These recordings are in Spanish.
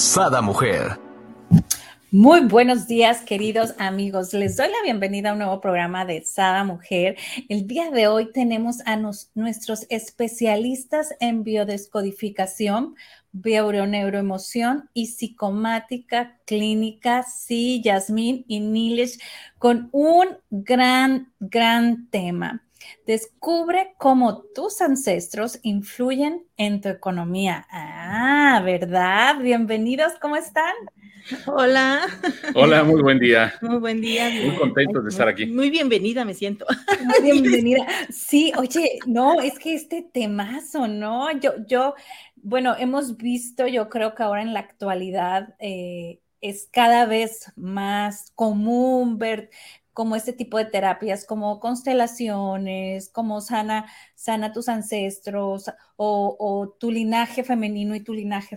Sada Mujer. Muy buenos días, queridos amigos. Les doy la bienvenida a un nuevo programa de Sada Mujer. El día de hoy tenemos a nuestros especialistas en biodescodificación, neuroemoción y psicomática clínica, sí, Yasmín y Nilesh, con un gran, gran tema. Descubre cómo tus ancestros influyen en tu economía. Ah, ¿verdad? Bienvenidos, ¿cómo están? Hola. Hola, muy buen día. Muy buen día. Muy contento de estar aquí. Muy bienvenida, me siento. Muy bienvenida. Sí, oye, no, es que este temazo, ¿no? Yo, yo, bueno, hemos visto, yo creo que ahora en la actualidad eh, es cada vez más común ver como este tipo de terapias, como constelaciones, como sana, sana tus ancestros o, tu linaje femenino y tu linaje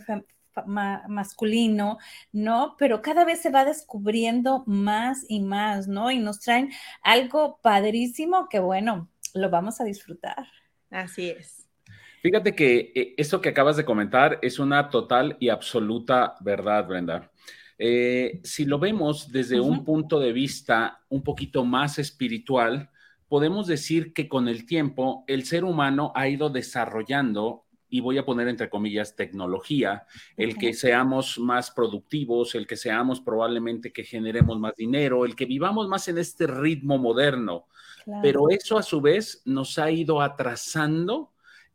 masculino, ¿no? Pero cada vez se va descubriendo más y más, ¿no? Y nos traen algo padrísimo que, bueno, lo vamos a disfrutar. Así es. Fíjate que eh, eso que acabas de comentar es una total y absoluta verdad, Brenda. Eh, si lo vemos desde un punto de vista un poquito más espiritual, podemos decir que con el tiempo el ser humano ha ido desarrollando, y voy a poner entre comillas, tecnología, el que seamos más productivos, el que seamos probablemente que generemos más dinero, el que vivamos más en este ritmo moderno. Pero eso a su vez nos ha ido atrasando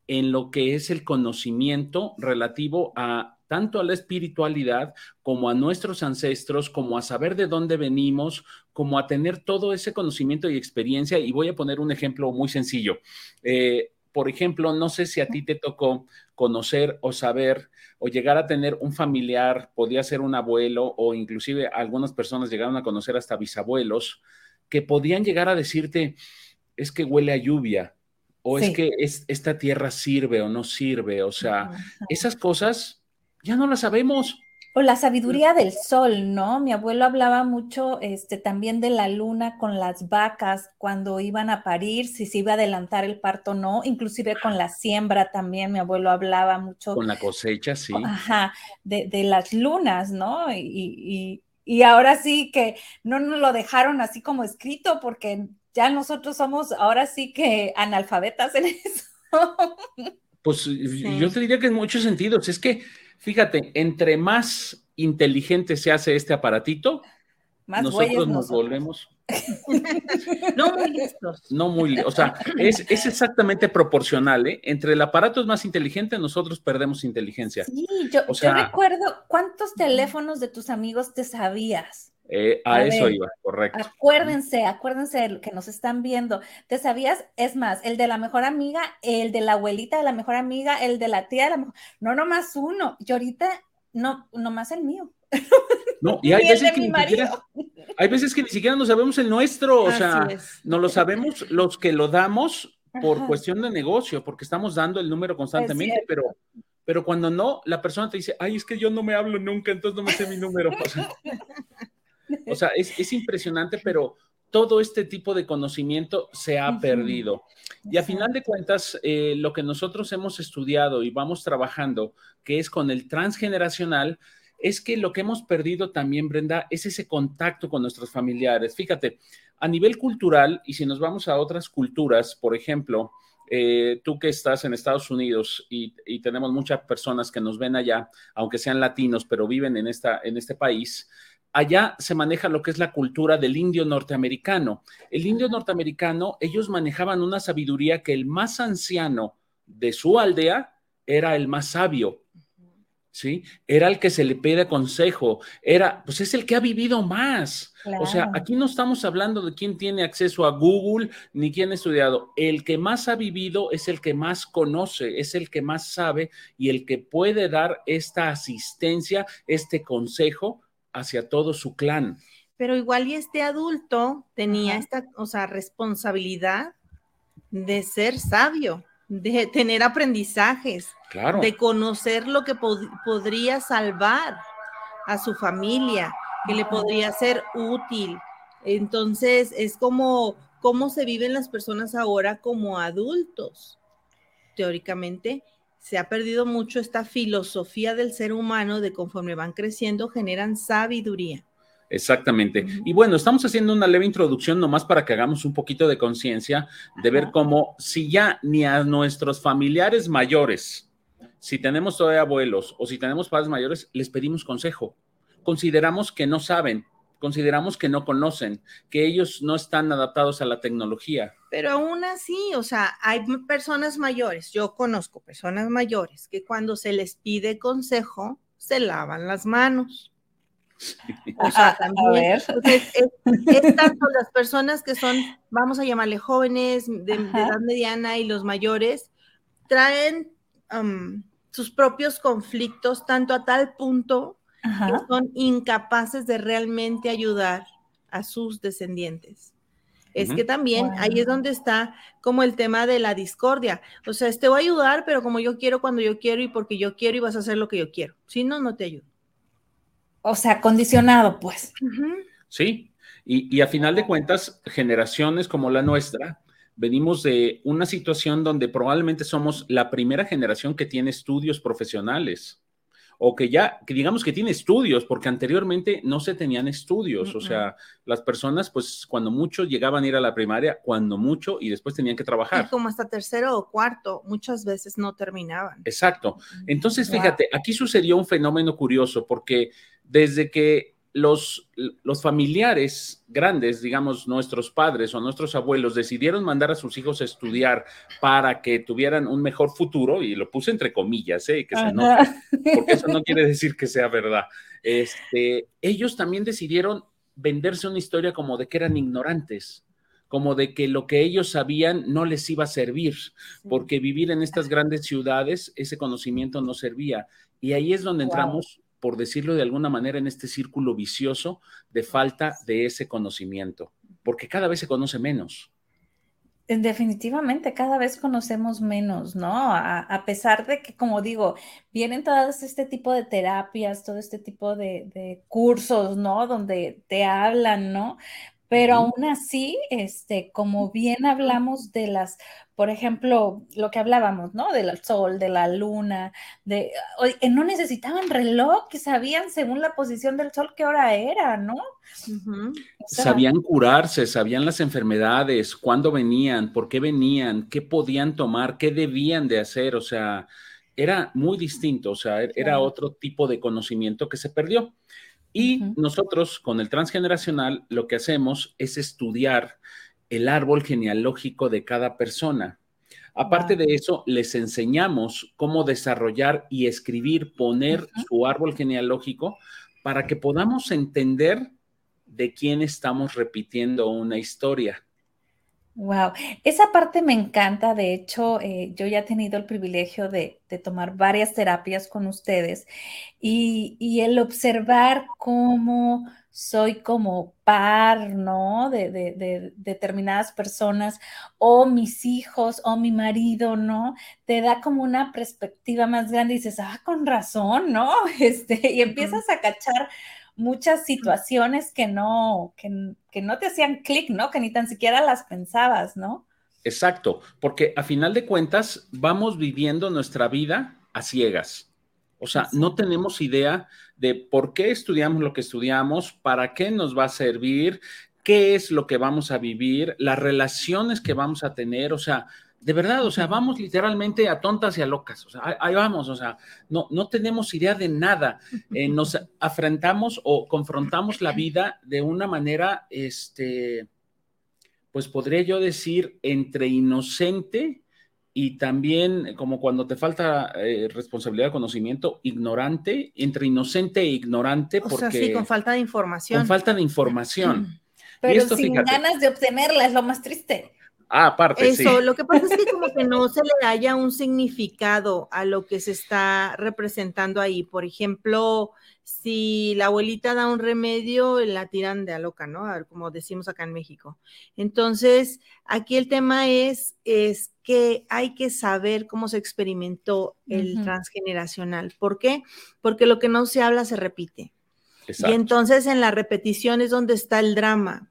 en lo que es el conocimiento relativo a tanto a la espiritualidad como a nuestros ancestros, como a saber de dónde venimos, como a tener todo ese conocimiento y experiencia. Y voy a poner un ejemplo muy sencillo. Eh, por ejemplo, no sé si a ti te tocó conocer o saber o llegar a tener un familiar, podía ser un abuelo o inclusive algunas personas llegaron a conocer hasta bisabuelos que podían llegar a decirte, es que huele a lluvia, o es que esta tierra sirve o no sirve, o sea, esas cosas ya no la sabemos. O la sabiduría del sol, ¿no? Mi abuelo hablaba mucho este, también de la luna con las vacas cuando iban a parir, si se iba a adelantar el parto o no, inclusive con la siembra también, mi abuelo hablaba mucho. Con la cosecha, sí. Ajá, de, las lunas, ¿no? Y, y, ahora sí que no nos lo dejaron así como escrito porque ya nosotros somos ahora sí que analfabetas en eso. Pues yo te diría que en muchos sentidos, es que Fíjate, entre más inteligente se hace este aparatito, más nosotros nos volvemos. no muy listos. No muy, o sea, es, exactamente proporcional, ¿eh? Entre el aparato es más inteligente, nosotros perdemos inteligencia. Sí, yo, recuerdo cuántos teléfonos de tus amigos te sabías. Eh, a, eso iba, correcto. Acuérdense, acuérdense que nos están viendo. ¿Te sabías? Es más, el de la mejor amiga, el de la abuelita de la mejor amiga, el de la tía de la mejor. No, nomás uno. Y ahorita, no, nomás el mío. No, y hay veces que ni siquiera, hay veces que ni siquiera no sabemos el nuestro, o sea, no lo sabemos los que lo damos por cuestión de negocio, porque estamos dando el número constantemente, pero, pero cuando no, la persona te dice, ay, es que yo no me hablo nunca, entonces no me sé mi número. O sea, es, impresionante, pero todo este tipo de conocimiento se ha perdido. Y a final de cuentas, eh, lo que nosotros hemos estudiado y vamos trabajando, que es con el transgeneracional, es que lo que hemos perdido también, Brenda, es ese contacto con nuestros familiares. Fíjate, a nivel cultural, y si nos vamos a otras culturas, por ejemplo, eh, tú que estás en Estados Unidos y, y, tenemos muchas personas que nos ven allá, aunque sean latinos, pero viven en, esta, en este país, allá se maneja lo que es la cultura del indio norteamericano. El indio norteamericano, ellos manejaban una sabiduría que el más anciano de su aldea era el más sabio. ¿sí? Era el que se le pide consejo, era, pues es el que ha vivido más. O sea, aquí no estamos hablando de quién tiene acceso a Google ni quién ha estudiado. El que más ha vivido es el que más conoce, es el que más sabe y el que puede dar esta asistencia, este consejo hacia todo su clan. Pero igual y este adulto tenía esta, o sea, responsabilidad de ser sabio, de tener aprendizajes, de conocer lo que podría salvar a su familia, que le podría ser útil. Entonces, es como cómo se viven las personas ahora como adultos. Teóricamente, se ha perdido mucho esta filosofía del ser humano de conforme van creciendo, generan sabiduría. Exactamente. Y bueno, estamos haciendo una leve introducción nomás para que hagamos un poquito de conciencia de ver cómo si ya ni a nuestros familiares mayores, si tenemos todavía abuelos o si tenemos padres mayores, les pedimos consejo. Consideramos que no saben, consideramos que no conocen, que ellos no están adaptados a la tecnología. Pero aún así, o sea, hay personas mayores, yo conozco personas mayores que cuando se les pide consejo, se lavan las manos. O sea, también es, tanto las personas que son, vamos a llamarle jóvenes, de, edad mediana y los mayores, traen sus propios conflictos tanto a tal punto que son incapaces de realmente ayudar a sus descendientes. Es que también ahí es donde está como el tema de la discordia. O sea, te voy a ayudar, pero como yo quiero, cuando yo quiero y porque yo quiero y vas a hacer lo que yo quiero. Si no, no te ayudo o sea, condicionado, pues. Sí, y, a final de cuentas, generaciones como la nuestra, venimos de una situación donde probablemente somos la primera generación que tiene estudios profesionales o que ya, que digamos que tiene estudios, porque anteriormente no se tenían estudios, o sea, las personas pues cuando mucho llegaban a ir a la primaria, cuando mucho, y después tenían que trabajar. Y como hasta tercero o cuarto, muchas veces no terminaban. Exacto. Entonces, fíjate, aquí sucedió un fenómeno curioso, porque desde que los, los, familiares grandes, digamos nuestros padres o nuestros abuelos, decidieron mandar a sus hijos a estudiar para que tuvieran un mejor futuro, y lo puse entre comillas, ¿eh? que se porque eso no quiere decir que sea verdad. Este, ellos también decidieron venderse una historia como de que eran ignorantes como de que lo que ellos sabían no les iba a servir, porque vivir en estas grandes ciudades, ese conocimiento no servía. Y ahí es donde entramos por decirlo de alguna manera, en este círculo vicioso de falta de ese conocimiento, porque cada vez se conoce menos. Definitivamente, cada vez conocemos menos, ¿no? A, pesar de que, como digo, vienen todos este tipo de terapias, todo este tipo de, de cursos, ¿no? Donde te hablan, ¿no? Pero aún así, este, como bien hablamos de las, por ejemplo, lo que hablábamos, ¿no? Del sol, de la luna, de, no necesitaban reloj, que sabían según la posición del sol qué hora era, ¿no? sabían curarse, sabían las enfermedades, cuándo venían, por qué venían, qué podían tomar, qué debían de hacer, o sea, era muy distinto, o sea, era otro tipo de conocimiento que se perdió. Y nosotros con el transgeneracional lo que hacemos es estudiar el árbol genealógico de cada persona. Aparte de eso, les enseñamos cómo desarrollar y escribir, poner su árbol genealógico para que podamos entender de quién estamos repitiendo una historia. Wow, esa parte me encanta. De hecho, eh, yo ya he tenido el privilegio de, tomar varias terapias con ustedes y, el observar cómo soy como par, ¿no? De, de, determinadas personas o mis hijos o mi marido, ¿no? Te da como una perspectiva más grande y dices, ah, con razón, ¿no? Este, y empiezas a cachar muchas situaciones que no, que, no te hacían clic, ¿no? Que ni tan siquiera las pensabas, ¿no? Exacto, porque a final de cuentas vamos viviendo nuestra vida a ciegas. O sea, no tenemos idea de por qué estudiamos lo que estudiamos, para qué nos va a servir, qué es lo que vamos a vivir, las relaciones que vamos a tener. O sea, de verdad, o sea, vamos literalmente a tontas y a locas, o sea, ahí vamos, o sea, no, no tenemos idea de nada, eh, nos afrontamos o confrontamos la vida de una manera, este, pues podría yo decir, entre inocente y también como cuando te falta eh, responsabilidad, conocimiento, ignorante, entre inocente e ignorante. O sea, sí, con falta de información. Con falta de información. Pero sin ganas de obtenerla, es lo más triste. Ah, aparte. Eso, lo que pasa es que como que no se le haya un significado a lo que se está representando ahí. Por ejemplo, si la abuelita da un remedio, la tiran de a loca, ¿no? Como decimos acá en México. Entonces, aquí el tema es, es que hay que saber cómo se experimentó el transgeneracional. ¿Por qué? Porque lo que no se habla se repite. Y entonces en la repetición es donde está el drama.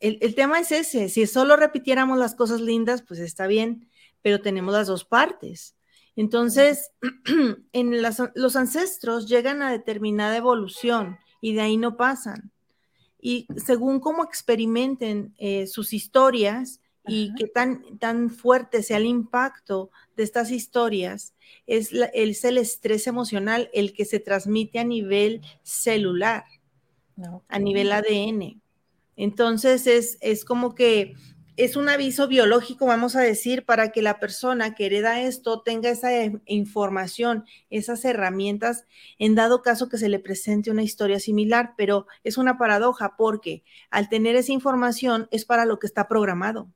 El, tema es ese, si solo repitiéramos las cosas lindas, pues está bien, pero tenemos las dos partes. Entonces, en los ancestros llegan a determinada evolución y de ahí no pasan. Y según cómo experimenten eh, sus historias y qué tan, tan fuerte sea el impacto de estas historias, es, es el estrés emocional el que se transmite a nivel celular, a nivel ADN. Entonces es, es como que es un aviso biológico, vamos a decir, para que la persona que hereda esto tenga esa información, esas herramientas, en dado caso que se le presente una historia similar, pero es una paradoja porque al tener esa información es para lo que está programado.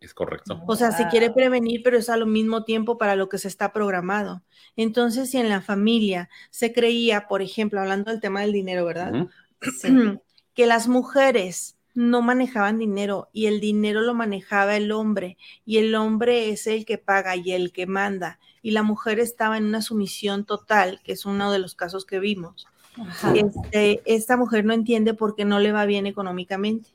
Es correcto. O sea, se quiere prevenir, pero es al mismo tiempo para lo que se está programado. Entonces, si en la familia se creía, por ejemplo, hablando del tema del dinero, ¿verdad? que las mujeres no manejaban dinero y el dinero lo manejaba el hombre y el hombre es el que paga y el que manda y la mujer estaba en una sumisión total, que es uno de los casos que vimos. Este, esta mujer no entiende por qué no le va bien económicamente.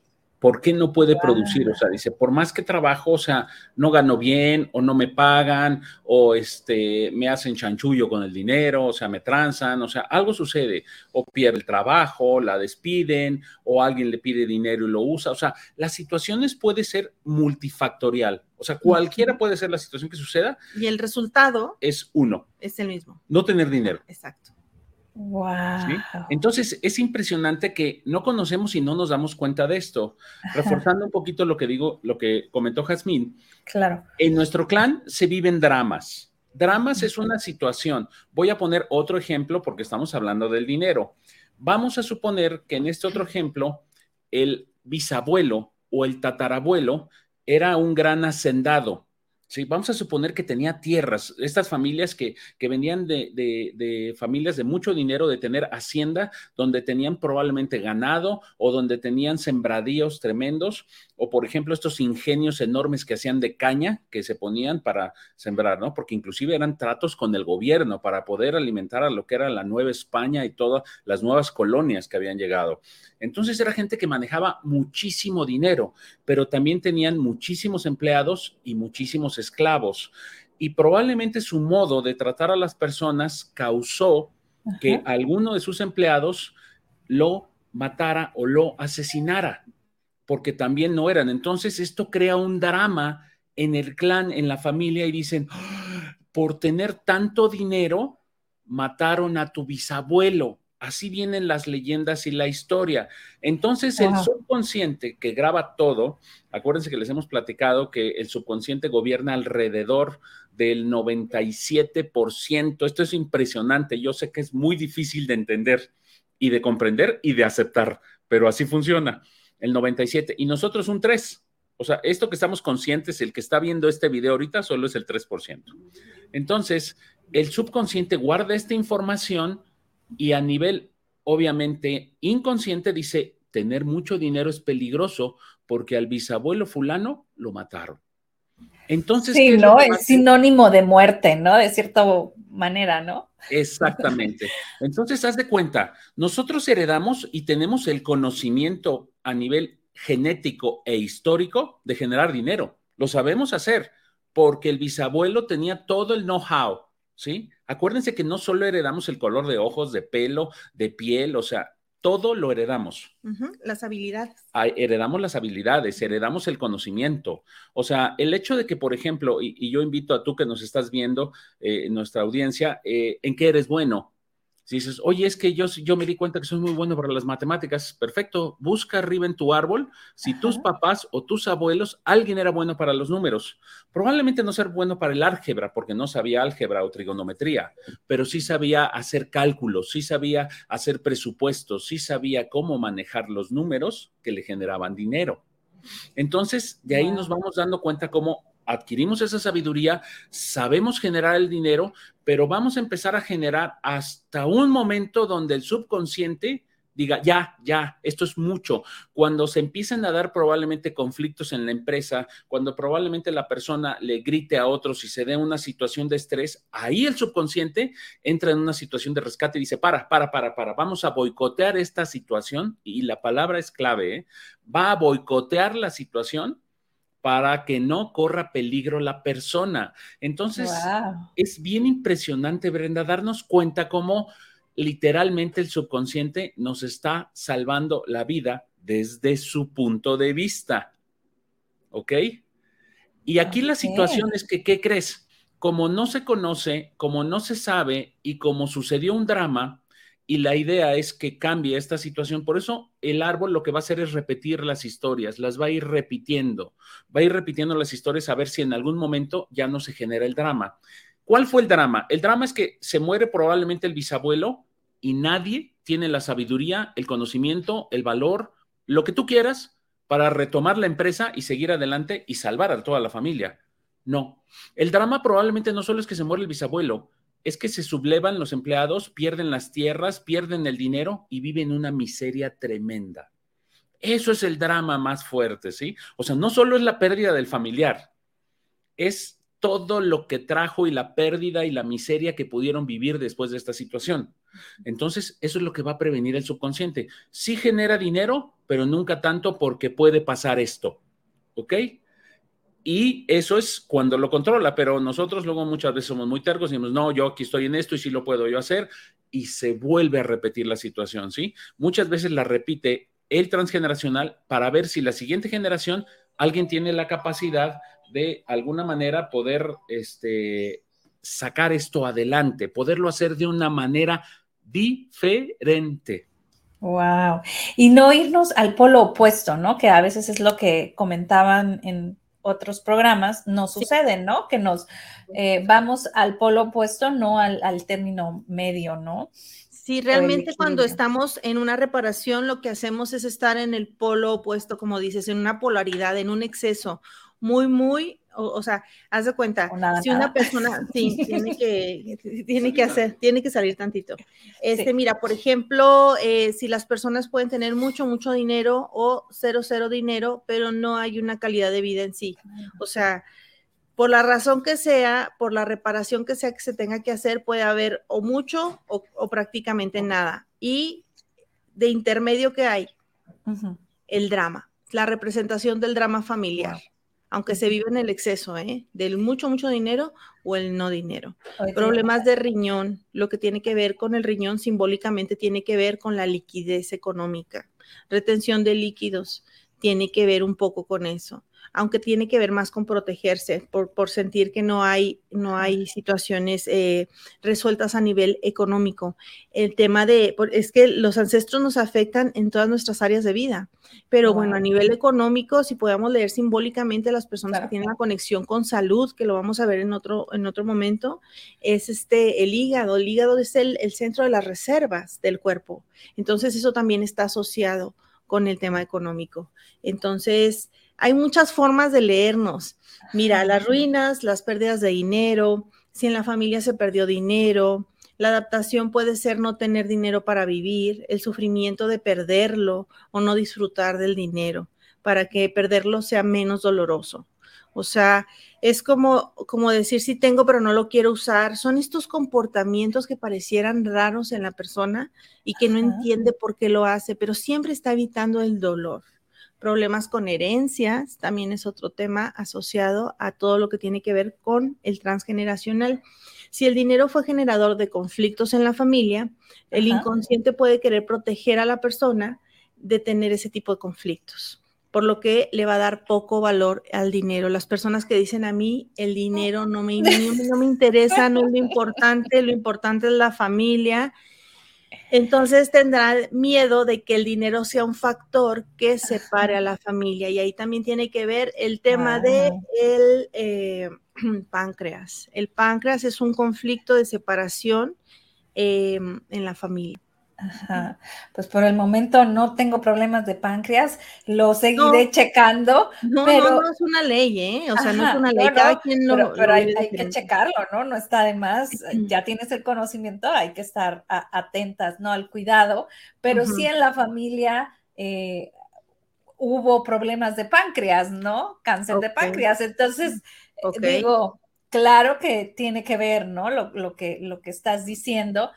¿Por qué no puede producir? O sea, dice, por más que trabajo, o sea, no gano bien o no me pagan o este, me hacen chanchullo con el dinero, o sea, me transan, o sea, algo sucede, o pierde el trabajo, la despiden, o alguien le pide dinero y lo usa, o sea, las situaciones puede ser multifactorial, o sea, cualquiera puede ser la situación que suceda. Y el resultado es uno. Es el mismo. No tener dinero. Exacto. Wow. Entonces es impresionante que no conocemos y no nos damos cuenta de esto. Reforzando un poquito lo que digo, lo que comentó Jazmín. Claro. En nuestro clan se viven dramas. Dramas es una situación. Voy a poner otro ejemplo porque estamos hablando del dinero. Vamos a suponer que en este otro ejemplo, el bisabuelo o el tatarabuelo era un gran hacendado Sí, vamos a suponer que tenía tierras, estas familias que, que venían de, de, familias de mucho dinero, de tener hacienda, donde tenían probablemente ganado o donde tenían sembradíos tremendos, o por ejemplo estos ingenios enormes que hacían de caña que se ponían para sembrar, ¿no? Porque inclusive eran tratos con el gobierno para poder alimentar a lo que era la Nueva España y todas las nuevas colonias que habían llegado. Entonces era gente que manejaba muchísimo dinero, pero también tenían muchísimos empleados y muchísimos esclavos. Y probablemente su modo de tratar a las personas causó que alguno de sus empleados lo matara o lo asesinara, porque también no eran. Entonces esto crea un drama en el clan, en la familia, y dicen, ¡Ah! por tener tanto dinero, mataron a tu bisabuelo. Así vienen las leyendas y la historia. Entonces, el subconsciente que graba todo, acuérdense que les hemos platicado que el subconsciente gobierna alrededor del 97%. Esto es impresionante. Yo sé que es muy difícil de entender y de comprender y de aceptar, pero así funciona. El 97 y nosotros un 3. O sea, esto que estamos conscientes, el que está viendo este video ahorita, solo es el 3%. Entonces, el subconsciente guarda esta información y a nivel, obviamente, inconsciente dice, tener mucho dinero es peligroso porque al bisabuelo fulano lo mataron. Entonces, sí, ¿no? Es, sinónimo de muerte, ¿no? De cierta manera, ¿no? Exactamente. Entonces, haz de cuenta, nosotros heredamos y tenemos el conocimiento a nivel genético e histórico de generar dinero. Lo sabemos hacer porque el bisabuelo tenía todo el know-how, ¿sí? Acuérdense que no solo heredamos el color de ojos, de pelo, de piel, o sea, todo lo heredamos. Las habilidades. heredamos las habilidades, heredamos el conocimiento. O sea, el hecho de que, por ejemplo, y, yo invito a tú que nos estás viendo, eh, nuestra audiencia, eh, ¿en qué eres bueno? Si dices, oye, es que yo, yo me di cuenta que soy muy bueno para las matemáticas, perfecto, busca arriba en tu árbol si tus papás o tus abuelos, alguien era bueno para los números. Probablemente no ser bueno para el álgebra, porque no sabía álgebra o trigonometría, pero sí sabía hacer cálculos, sí sabía hacer presupuestos, sí sabía cómo manejar los números que le generaban dinero. Entonces, de ahí nos vamos dando cuenta cómo adquirimos esa sabiduría, sabemos generar el dinero, pero vamos a empezar a generar hasta un momento donde el subconsciente diga, ya, ya, esto es mucho. Cuando se empiezan a dar probablemente conflictos en la empresa, cuando probablemente la persona le grite a otros y se dé una situación de estrés, ahí el subconsciente entra en una situación de rescate y dice, para, para, para, para, vamos a boicotear esta situación y la palabra es clave, ¿eh? va a boicotear la situación para que no corra peligro la persona. Entonces, es bien impresionante, Brenda, darnos cuenta cómo literalmente el subconsciente nos está salvando la vida desde su punto de vista. ¿Ok? Y aquí la situación es que, ¿qué crees? Como no se conoce, como no se sabe y como sucedió un drama, y la idea es que cambie esta situación. Por eso el árbol lo que va a hacer es repetir las historias, las va a ir repitiendo, va a ir repitiendo las historias a ver si en algún momento ya no se genera el drama. ¿Cuál fue el drama? El drama es que se muere probablemente el bisabuelo y nadie tiene la sabiduría, el conocimiento, el valor, lo que tú quieras para retomar la empresa y seguir adelante y salvar a toda la familia. No, el drama probablemente no solo es que se muere el bisabuelo, es que se sublevan los empleados, pierden las tierras, pierden el dinero y viven una miseria tremenda. Eso es el drama más fuerte, ¿sí? O sea, no solo es la pérdida del familiar, es todo lo que trajo y la pérdida y la miseria que pudieron vivir después de esta situación. Entonces, eso es lo que va a prevenir el subconsciente. Sí genera dinero, pero nunca tanto porque puede pasar esto, ¿ok? Y eso es cuando lo controla, pero nosotros luego muchas veces somos muy tercos y decimos, no, yo aquí estoy en esto y sí lo puedo yo hacer, y se vuelve a repetir la situación, ¿sí? Muchas veces la repite el transgeneracional para ver si la siguiente generación alguien tiene la capacidad de alguna manera poder este, sacar esto adelante, poderlo hacer de una manera diferente. Wow. Y no irnos al polo opuesto, ¿no? Que a veces es lo que comentaban en otros programas no suceden, ¿no? Que nos eh, vamos al polo opuesto, no al, término medio, ¿no? Sí, realmente cuando estamos en una reparación, lo que hacemos es estar en el polo opuesto, como dices, en una polaridad, en un exceso muy, muy o, sea, haz de cuenta, si una persona, sí, tiene que, tiene que hacer, tiene que salir tantito. Este, mira, por ejemplo, eh, si las personas pueden tener mucho, mucho dinero o cero, cero dinero, pero no hay una calidad de vida en sí. O sea, por la razón que sea, por la reparación que sea que se tenga que hacer, puede haber o mucho o, prácticamente nada. Y de intermedio que hay, el drama, la representación del drama familiar aunque se vive en el exceso, ¿eh? Del mucho, mucho dinero o el no dinero. Problemas de riñón, lo que tiene que ver con el riñón simbólicamente tiene que ver con la liquidez económica. Retención de líquidos tiene que ver un poco con eso aunque tiene que ver más con protegerse, por, por sentir que no hay, no hay situaciones eh, resueltas a nivel económico. El tema de, es que los ancestros nos afectan en todas nuestras áreas de vida, pero bueno, a nivel económico, si podemos leer simbólicamente a las personas que tienen la conexión con salud, que lo vamos a ver en otro, en otro momento, es este, el hígado. El hígado es el, el centro de las reservas del cuerpo. Entonces, eso también está asociado con el tema económico. Entonces, hay muchas formas de leernos. Mira, las ruinas, las pérdidas de dinero, si en la familia se perdió dinero, la adaptación puede ser no tener dinero para vivir, el sufrimiento de perderlo o no disfrutar del dinero, para que perderlo sea menos doloroso. O sea, es como, como decir si tengo pero no lo quiero usar. Son estos comportamientos que parecieran raros en la persona y que no entiende por qué lo hace, pero siempre está evitando el dolor problemas con herencias, también es otro tema asociado a todo lo que tiene que ver con el transgeneracional. Si el dinero fue generador de conflictos en la familia, el inconsciente puede querer proteger a la persona de tener ese tipo de conflictos, por lo que le va a dar poco valor al dinero. Las personas que dicen a mí, el dinero no me, no me interesa, no es lo importante, lo importante es la familia Entonces tendrá miedo de que el dinero sea un factor que separe a la familia. Y ahí también tiene que ver el tema de el eh, páncreas. El páncreas es un conflicto de separación em, en la familia. Ajá. Pues por el momento no tengo problemas de páncreas, lo seguiré checando. No, pero... no, es una ley, ¿eh? O sea, no es una ley. Cada quien lo, pero, hay, que checarlo, ¿no? No está de más. Ya tienes el conocimiento, hay que estar atentas, ¿no? Al cuidado, pero sí en la familia eh, hubo problemas de páncreas, ¿no? Cáncer de páncreas. Entonces, eh, digo, claro que tiene que ver, ¿no? Lo, lo, que, lo que estás diciendo.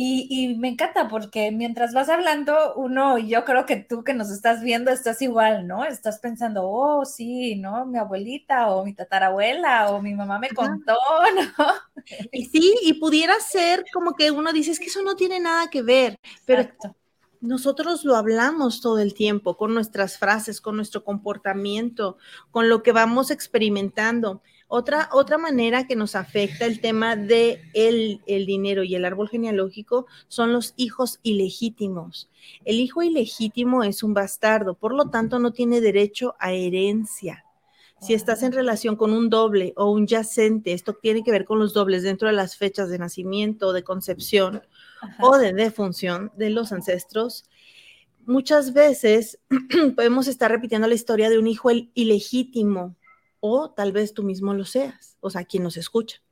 Y, me encanta porque mientras vas hablando, uno, yo creo que tú que nos estás viendo, estás igual, ¿no? Estás pensando, oh, sí, ¿no? Mi abuelita o mi tatarabuela o mi mamá me contó, ¿no? Y sí, y pudiera ser como que uno dice, es que eso no tiene nada que ver, pero nosotros lo hablamos todo el tiempo con nuestras frases, con nuestro comportamiento, con lo que vamos experimentando. Otra, otra manera que nos afecta el tema de el, dinero y el árbol genealógico son los hijos ilegítimos. El hijo ilegítimo es un bastardo, por lo tanto no tiene derecho a herencia. Si estás en relación con un doble o un yacente, esto tiene que ver con los dobles dentro de las fechas de nacimiento, de concepción o de defunción de los ancestros, muchas veces podemos estar repitiendo la historia de un hijo ilegítimo o tal vez tú mismo lo seas, o sea, quien nos escucha.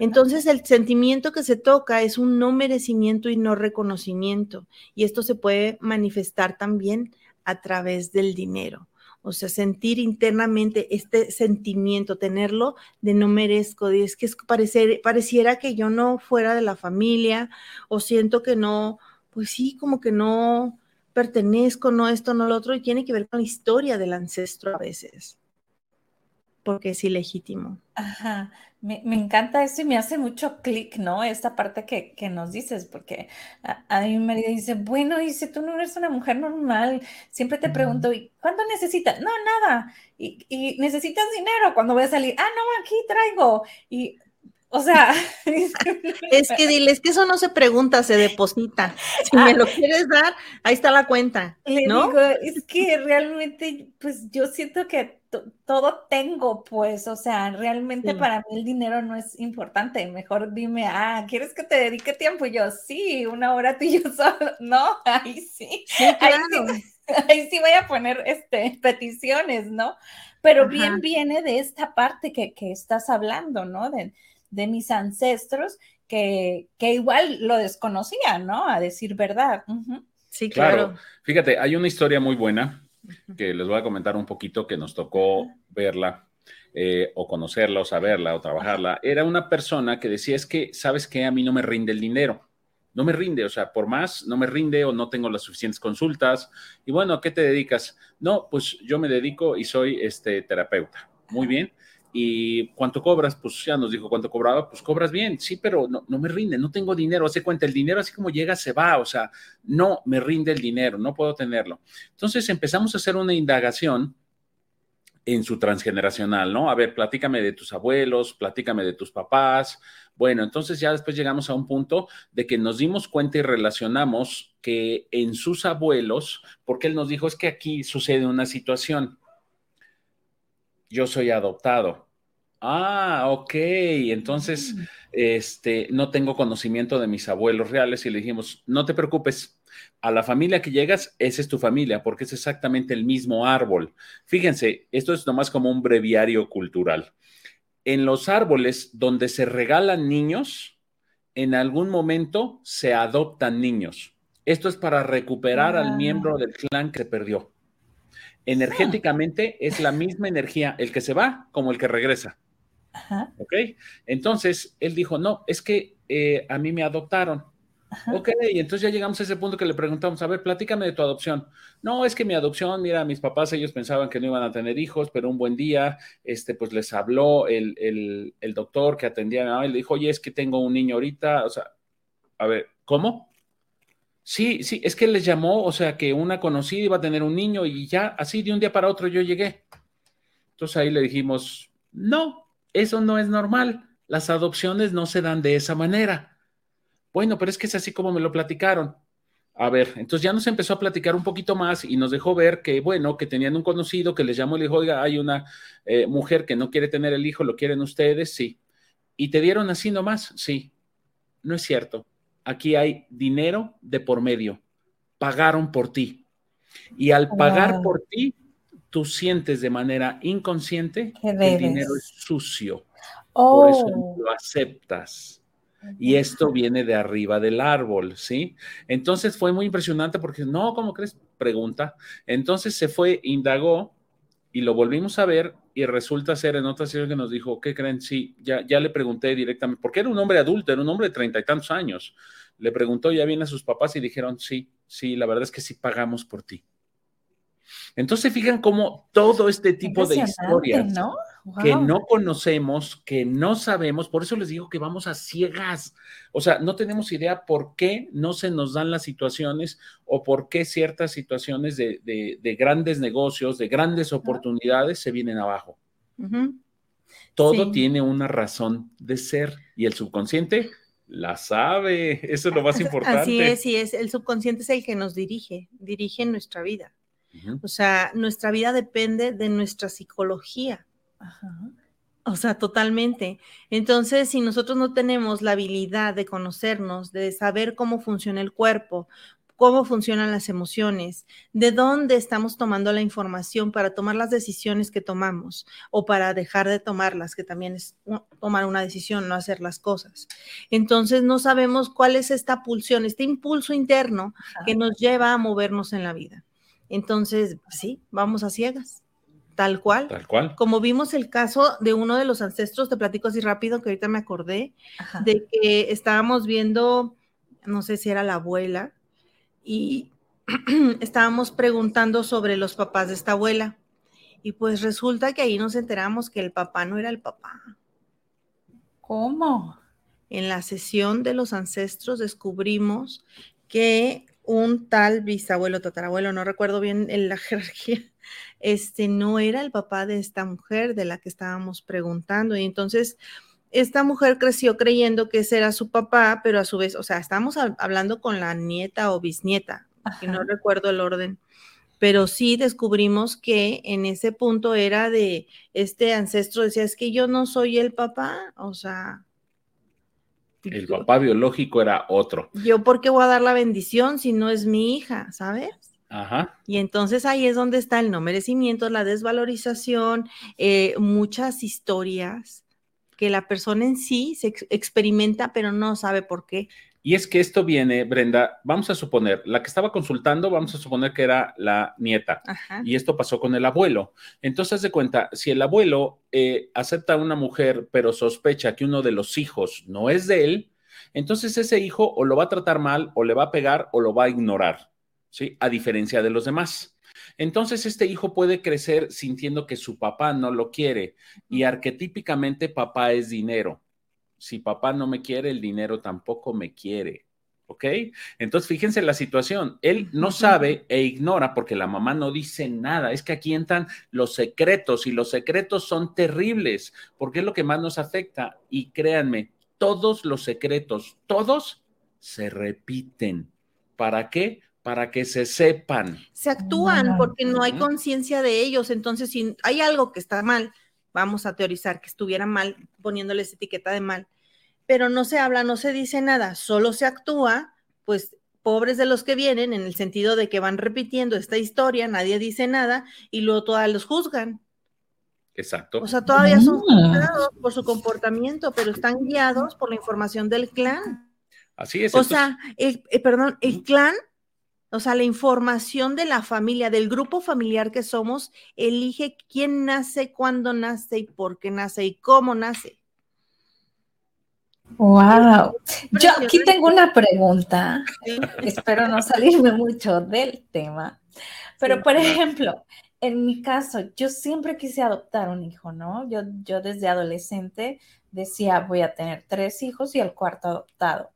Entonces, el sentimiento que se toca es un no merecimiento y no reconocimiento, y esto se puede manifestar también a través del dinero. O sea, sentir internamente este sentimiento, tenerlo de no merezco, de es que es parecer, pareciera que yo no fuera de la familia, o siento que no, pues sí, como que no pertenezco, no esto, no lo otro, y tiene que ver con la historia del ancestro a veces porque es ilegítimo. Ajá, me, encanta eso y me hace mucho clic, ¿no? Esta parte que, nos dices, porque a, mí mi marido dice, bueno, dice, tú no eres una mujer normal, siempre te pregunto, ¿y cuánto necesitas? No, nada, y, y necesitas dinero cuando voy a salir, ah, no, aquí traigo, y o sea, es que diles que eso no se pregunta, se deposita. Si me lo quieres dar, ahí está la cuenta. ¿no? digo, es que realmente, pues yo siento que todo tengo, pues, o sea, realmente para mí el dinero no es importante. Mejor dime, ah, ¿quieres que te dedique tiempo? Y yo, sí, una hora tú y yo solo. No, ahí sí. ahí, sí voy a poner este, peticiones, ¿no? Pero bien viene de esta parte que, que estás hablando, ¿no? De, de mis ancestros que, que, igual lo desconocían, ¿no? A decir verdad. Sí, claro. Fíjate, hay una historia muy buena que les voy a comentar un poquito que nos tocó verla. Eh, o conocerla o saberla o trabajarla, era una persona que decía es que, ¿sabes qué? A mí no me rinde el dinero, no me rinde, o sea, por más, no me rinde o no tengo las suficientes consultas. Y bueno, ¿a qué te dedicas? No, pues yo me dedico y soy este terapeuta. Muy bien. ¿Y cuánto cobras? Pues ya nos dijo cuánto cobraba, pues cobras bien, sí, pero no, me rinde, no tengo dinero, hace cuenta, el dinero así como llega, se va, o sea, no me rinde el dinero, no puedo tenerlo. Entonces empezamos a hacer una indagación en su transgeneracional, ¿no? A ver, platícame de tus abuelos, platícame de tus papás. Bueno, entonces ya después llegamos a un punto de que nos dimos cuenta y relacionamos que en sus abuelos, porque él nos dijo, es que aquí sucede una situación yo soy adoptado. Ah, ok. Entonces, mm. este, no tengo conocimiento de mis abuelos reales y le dijimos, no te preocupes, a la familia que llegas, esa es tu familia, porque es exactamente el mismo árbol. Fíjense, esto es nomás como un breviario cultural. En los árboles donde se regalan niños, en algún momento se adoptan niños. Esto es para recuperar al miembro del clan que se perdió energéticamente es la misma energía el que se va como el que regresa. Ajá. ¿Ok? Entonces, él dijo, no, es que eh, a mí me adoptaron. Ok, y entonces ya llegamos a ese punto que le preguntamos, a ver, platícame de tu adopción. No, es que mi adopción, mira, mis papás, ellos pensaban que no iban a tener hijos, pero un buen día, este, pues les habló el, el, doctor que atendía a mi mamá y le dijo, oye, es que tengo un niño ahorita, o sea, a ver, ¿cómo? Sí, sí, es que les llamó, o sea, que una conocida iba a tener un niño y ya así de un día para otro yo llegué. Entonces ahí le dijimos, no, eso no es normal. Las adopciones no se dan de esa manera. Bueno, pero es que es así como me lo platicaron. A ver, entonces ya nos empezó a platicar un poquito más y nos dejó ver que, bueno, que tenían un conocido que les llamó y le dijo, oiga, hay una eh, mujer que no quiere tener el hijo, ¿lo quieren ustedes? Sí. ¿Y te dieron así nomás? Sí. No es cierto. Aquí hay dinero de por medio. Pagaron por ti. Y al pagar por ti, tú sientes de manera inconsciente que el dinero es sucio. Por eso oh. lo aceptas. Y esto viene de arriba del árbol, ¿sí? Entonces fue muy impresionante porque, no, ¿cómo crees? Pregunta. Entonces se fue, indagó y lo volvimos a ver y resulta ser en otra sesión que nos dijo, ¿qué creen? Sí, ya, ya le pregunté directamente, porque era un hombre adulto, era un hombre de treinta y tantos años. Le preguntó ya bien a sus papás y dijeron, sí, sí, la verdad es que sí pagamos por ti. Entonces, fijan cómo todo este tipo de historias que no conocemos, que no sabemos, por eso les digo que vamos a ciegas. O sea, no tenemos idea por qué no se nos dan las situaciones o por qué ciertas situaciones de, grandes negocios, de grandes oportunidades se vienen abajo. Todo tiene una razón de ser y el subconsciente la sabe. Eso es lo más importante. Así es, sí es. El subconsciente es el que nos dirige, dirige nuestra vida. O sea, nuestra vida depende de nuestra psicología. O sea, totalmente. Entonces, si nosotros no tenemos la habilidad de conocernos, de saber cómo funciona el cuerpo, cómo funcionan las emociones, de dónde estamos tomando la información para tomar las decisiones que tomamos o para dejar de tomarlas, que también es tomar una decisión, no hacer las cosas. Entonces no sabemos cuál es esta pulsión, este impulso interno que nos lleva a movernos en la vida. Entonces, sí, vamos a ciegas. Tal cual. Tal cual. Como vimos el caso de uno de los ancestros, te platico así rápido que ahorita me acordé, de que estábamos viendo, no sé si era la abuela, y estábamos preguntando sobre los papás de esta abuela. Y pues resulta que ahí nos enteramos que el papá no era el papá. ¿Cómo? En la sesión de los ancestros descubrimos que un tal bisabuelo, tatarabuelo, no recuerdo bien en la jerarquía, este no era el papá de esta mujer de la que estábamos preguntando. Y entonces esta mujer creció creyendo que ese era su papá, pero a su vez, o sea, estábamos hablando con la nieta o bisnieta, que no recuerdo el orden, pero sí descubrimos que en ese punto era de este ancestro, decía, es que yo no soy el papá, o sea, el papá biológico era otro. Yo, ¿por qué voy a dar la bendición si no es mi hija, sabes? Ajá. Y entonces ahí es donde está el no merecimiento, la desvalorización, eh, muchas historias que la persona en sí se experimenta, pero no sabe por qué. Y es que esto viene, Brenda, vamos a suponer, la que estaba consultando, vamos a suponer que era la nieta. Y esto pasó con el abuelo. Entonces, de cuenta, si el abuelo eh, acepta a una mujer, pero sospecha que uno de los hijos no es de él, entonces ese hijo o lo va a tratar mal, o le va a pegar, o lo va a ignorar, ¿sí? A diferencia de los demás. Entonces, este hijo puede crecer sintiendo que su papá no lo quiere y arquetípicamente papá es dinero si papá no me quiere, el dinero tampoco me quiere. ¿Ok? Entonces, fíjense la situación. Él no sabe e ignora porque la mamá no dice nada. Es que aquí entran los secretos y los secretos son terribles porque es lo que más nos afecta. Y créanme, todos los secretos, todos se repiten. ¿Para qué? Para que se sepan. Se actúan porque no hay conciencia de ellos. Entonces, si hay algo que está mal, vamos a teorizar que estuviera mal poniéndoles etiqueta de mal, pero no se habla, no se dice nada, solo se actúa, pues pobres de los que vienen, en el sentido de que van repitiendo esta historia, nadie dice nada y luego todas los juzgan. Exacto. O sea, todavía son ah. juzgados por su comportamiento, pero están guiados por la información del clan. Así es. O sea, el, eh, perdón, el clan o sea, la información de la familia, del grupo familiar que somos, elige quién nace, cuándo nace y por qué nace y cómo nace. Wow. Yo aquí tengo una pregunta. Espero no salirme mucho del tema. Pero, por ejemplo, en mi caso, yo siempre quise adoptar un hijo, ¿no? Yo, yo desde adolescente decía, voy a tener tres hijos y el cuarto adoptado.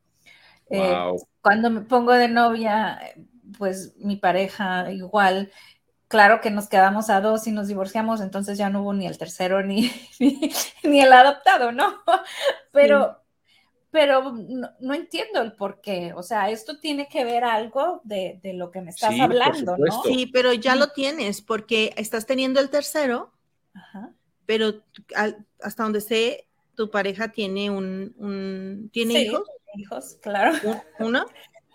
Eh, cuando me pongo de novia, pues mi pareja igual, claro que nos quedamos a dos y nos divorciamos, entonces ya no hubo ni el tercero ni, ni, el adoptado, ¿no? Pero, pero no, entiendo el por qué. O sea, esto tiene que ver algo de, lo que me estás hablando, ¿no? Sí, pero ya lo tienes porque estás teniendo el tercero, pero hasta donde sé, tu pareja tiene un, ¿tiene hijos? Hijos, claro. ¿Uno?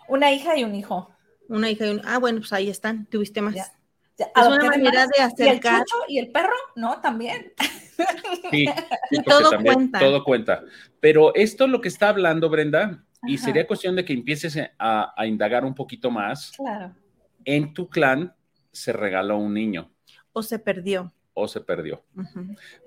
Una hija y un hijo. Una hija y un Ah, bueno, pues ahí están, tuviste más. Es una manera de acercar. ¿Y el, chucho y el perro? No, también. Sí, y todo cuenta. Todo cuenta. Pero esto lo que está hablando, Brenda, y sería cuestión de que empieces a, indagar un poquito más. Claro. En tu clan se regaló un niño. O se perdió. O se perdió.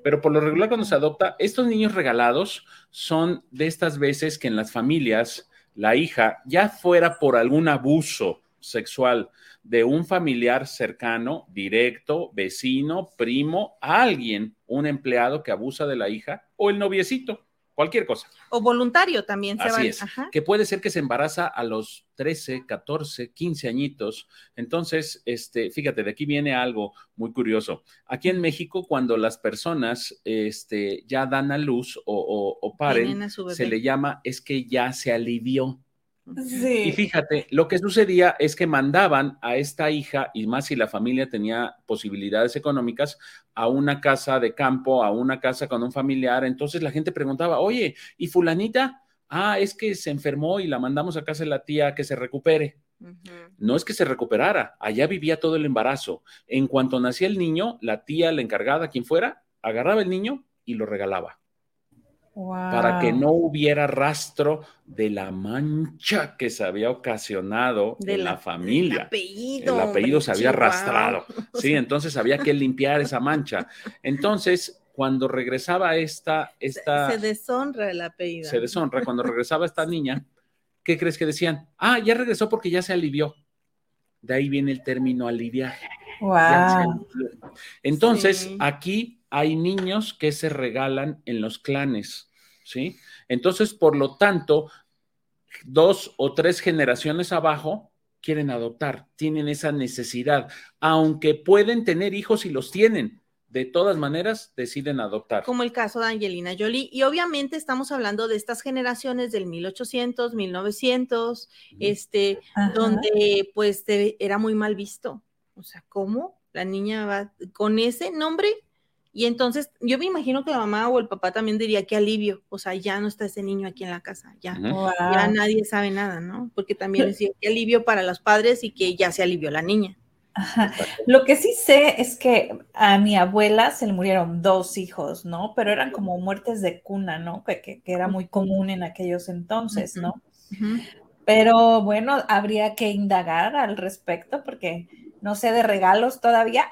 Pero por lo regular, cuando se adopta, estos niños regalados son de estas veces que en las familias la hija, ya fuera por algún abuso sexual de un familiar cercano, directo, vecino, primo, alguien, un empleado que abusa de la hija o el noviecito, cualquier cosa. O voluntario también se Así es, que puede ser que se embaraza a los 13, 14, 15 añitos. Entonces, este, fíjate, de aquí viene algo muy curioso. Aquí en México, cuando las personas este, ya dan a luz o, o paren, se le llama es que ya se alivió. Y fíjate, lo que sucedía es que mandaban a esta hija, y más si la familia tenía posibilidades económicas, a una casa de campo, a una casa con un familiar. Entonces la gente preguntaba, oye, ¿y fulanita? Ah, es que se enfermó y la mandamos a casa de la tía que se recupere. No es que se recuperara, allá vivía todo el embarazo. En cuanto nacía el niño, la tía, la encargada, quien fuera, agarraba el niño y lo regalaba para que no hubiera rastro de la mancha que se había ocasionado de en la, familia. El apellido, el apellido se había arrastrado. Sí, entonces había que limpiar esa mancha. Entonces, cuando regresaba esta, esta... Se, deshonra el apellido. Se deshonra. Cuando regresaba esta niña, ¿qué crees que decían? Ah, ya regresó porque ya se alivió. De ahí viene el término aliviaje. Wow. Entonces, aquí hay niños que se regalan en los clanes, ¿sí? Entonces, por lo tanto, dos o tres generaciones abajo quieren adoptar, tienen esa necesidad, aunque pueden tener hijos y los tienen, de todas maneras deciden adoptar. Como el caso de Angelina Jolie. Y obviamente estamos hablando de estas generaciones del 1800, 1900, este, donde pues era muy mal visto. O sea, ¿cómo? La niña va con ese nombre y entonces yo me imagino que la mamá o el papá también diría qué alivio, o sea, ya no está ese niño aquí en la casa, ya, ya nadie sabe nada, ¿no? Porque también decía qué alivio para los padres y que ya se alivió la niña. Lo que sí sé es que a mi abuela se le murieron dos hijos, ¿no? Pero eran como muertes de cuna, ¿no? Que, que, era muy común en aquellos entonces, ¿no? Pero bueno, habría que indagar al respecto porque no sé, de regalos todavía.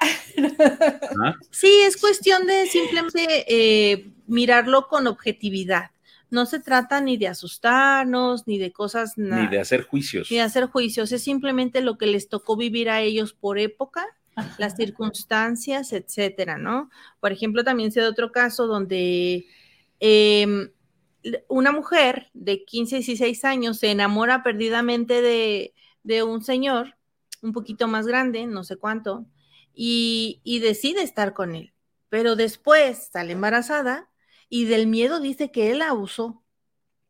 Sí, es cuestión de simplemente eh, mirarlo con objetividad. No se trata ni de asustarnos, ni de cosas. Ni de hacer juicios. Ni de hacer juicios. Es simplemente lo que les tocó vivir a ellos por época, las circunstancias, etcétera, ¿no? Por ejemplo, también sé de otro caso donde em, una mujer de 15, 16 años se enamora perdidamente de, de un señor un poquito más grande, no sé cuánto, y, decide estar con él. Pero después sale embarazada y del miedo dice que él la abusó,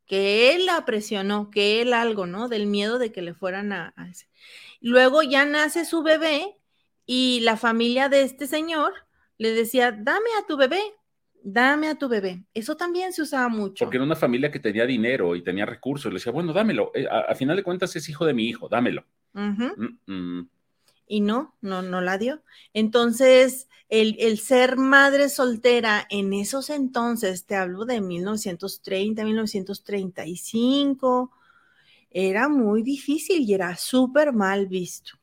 que él la presionó, que él algo, ¿no? Del miedo de que le fueran a, Luego ya nace su bebé y la familia de este señor le decía, dame a tu bebé, dame a tu bebé. Eso también se usaba mucho. Porque era una familia que tenía dinero y tenía recursos. Le decía, bueno, dámelo. Eh, a, final de cuentas es hijo de mi hijo, dámelo. Y no, no, no la dio. Entonces, el, ser madre soltera en esos entonces, te hablo de 1930, 1935, era muy difícil y era súper mal visto.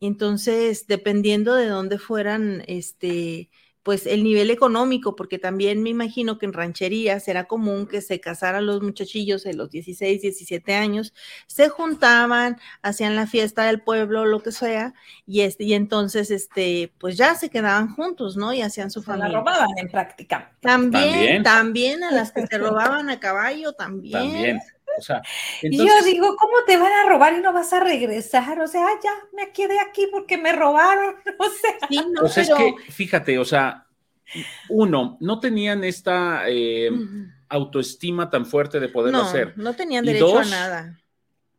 Entonces, dependiendo de dónde fueran, este, pues el nivel económico, porque también me imagino que en rancherías era común que se casaran los muchachillos de los 16, 17 años, se juntaban, hacían la fiesta del pueblo, lo que sea, y este, y entonces este, pues ya se quedaban juntos, ¿no? Y hacían su familia. La robaban en práctica. También, también, a las que se robaban a caballo, también. También. O sea, y yo digo, ¿cómo te van a robar y no vas a regresar? O sea, ya me quedé aquí porque me robaron. O sea, sí, no, pues es que, fíjate, o sea, uno, no tenían esta, eh, autoestima tan fuerte de poderlo hacer. No tenían derecho a nada.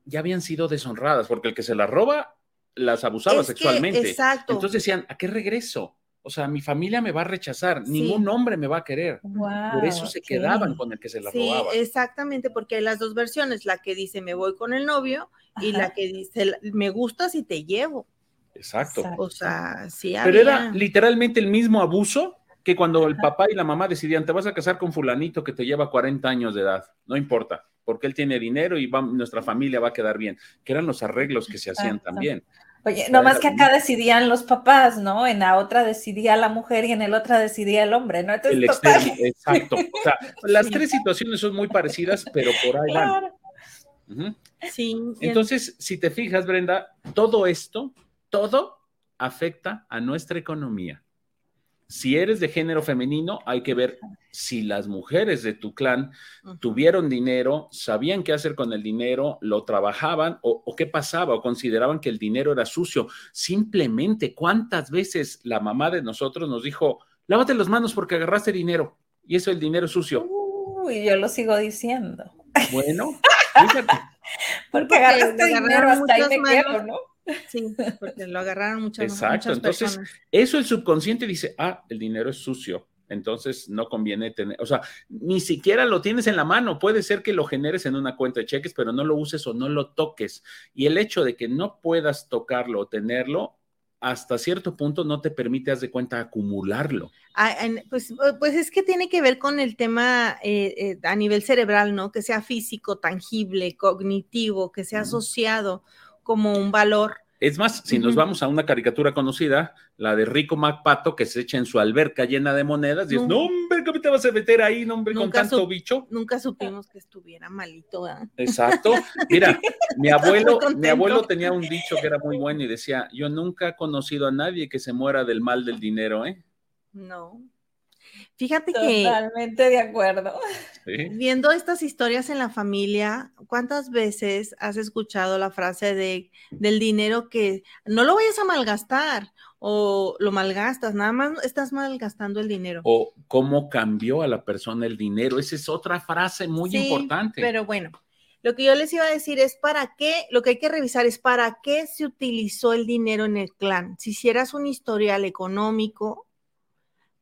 Ya habían sido deshonradas, porque el que se las roba las abusaba sexualmente. exacto. Entonces decían, ¿a qué regreso? O sea, mi familia me va a rechazar, ningún hombre me va a querer. Por eso se quedaban con el que se la sí, Exactamente, porque hay las dos versiones, la que dice me voy con el novio y la que dice me gustas y te llevo. Exacto. O sea, sí. Pero era literalmente el mismo abuso que cuando el papá y la mamá decidían, te vas a casar con fulanito que te lleva 40 años de edad, no importa, porque él tiene dinero y nuestra familia va a quedar bien, que eran los arreglos que se hacían también. Oye, nomás que acá decidían los papás, ¿no? En la otra decidía la mujer y en el otra decidía el hombre, ¿no? Entonces, el exacto. O sea, las tres situaciones son muy parecidas, pero por ahí van. Sí. Entonces, si te fijas, Brenda, todo esto, todo afecta a nuestra economía. Si eres de género femenino, hay que ver si las mujeres de tu clan tuvieron dinero, sabían qué hacer con el dinero, lo trabajaban o, qué pasaba o consideraban que el dinero era sucio. Simplemente, ¿cuántas veces la mamá de nosotros nos dijo, lávate las manos porque agarraste dinero y eso el dinero es sucio? Uy, yo lo sigo diciendo. Bueno, fíjate. porque agarraste dinero hasta ahí me quedo, ¿no? Sí, porque lo agarraron muchas Exacto, entonces eso el subconsciente dice, ah, el dinero es sucio, entonces no conviene tener, o sea, ni siquiera lo tienes en la mano, puede ser que lo generes en una cuenta de cheques, pero no lo uses o no lo toques. Y el hecho de que no puedas tocarlo o tenerlo, hasta cierto punto no te permite, haz de cuenta, acumularlo. Ah, pues, pues, es que tiene que ver con el tema eh, eh, a nivel cerebral, ¿no? Que sea físico, tangible, cognitivo, que sea asociado como un valor. Es más, si nos vamos a una caricatura conocida, la de Rico MacPato, que se echa en su alberca llena de monedas, y es, no, hombre, ¿cómo te vas a meter ahí, no, hombre, con tanto bicho? Nunca supimos que estuviera malito. Exacto. Mira, mi abuelo, mi abuelo tenía un dicho que era muy bueno y decía, yo nunca he conocido a nadie que se muera del mal del dinero, ¿eh? No. Fíjate que. Totalmente de acuerdo. Viendo estas historias en la familia, ¿cuántas veces has escuchado la frase de del dinero que no lo vayas a malgastar o lo malgastas, nada más estás malgastando el dinero? O cómo cambió a la persona el dinero. Esa es otra frase muy importante. Pero bueno, lo que yo les iba a decir es para qué, lo que hay que revisar es para qué se utilizó el dinero en el clan. Si hicieras un historial económico,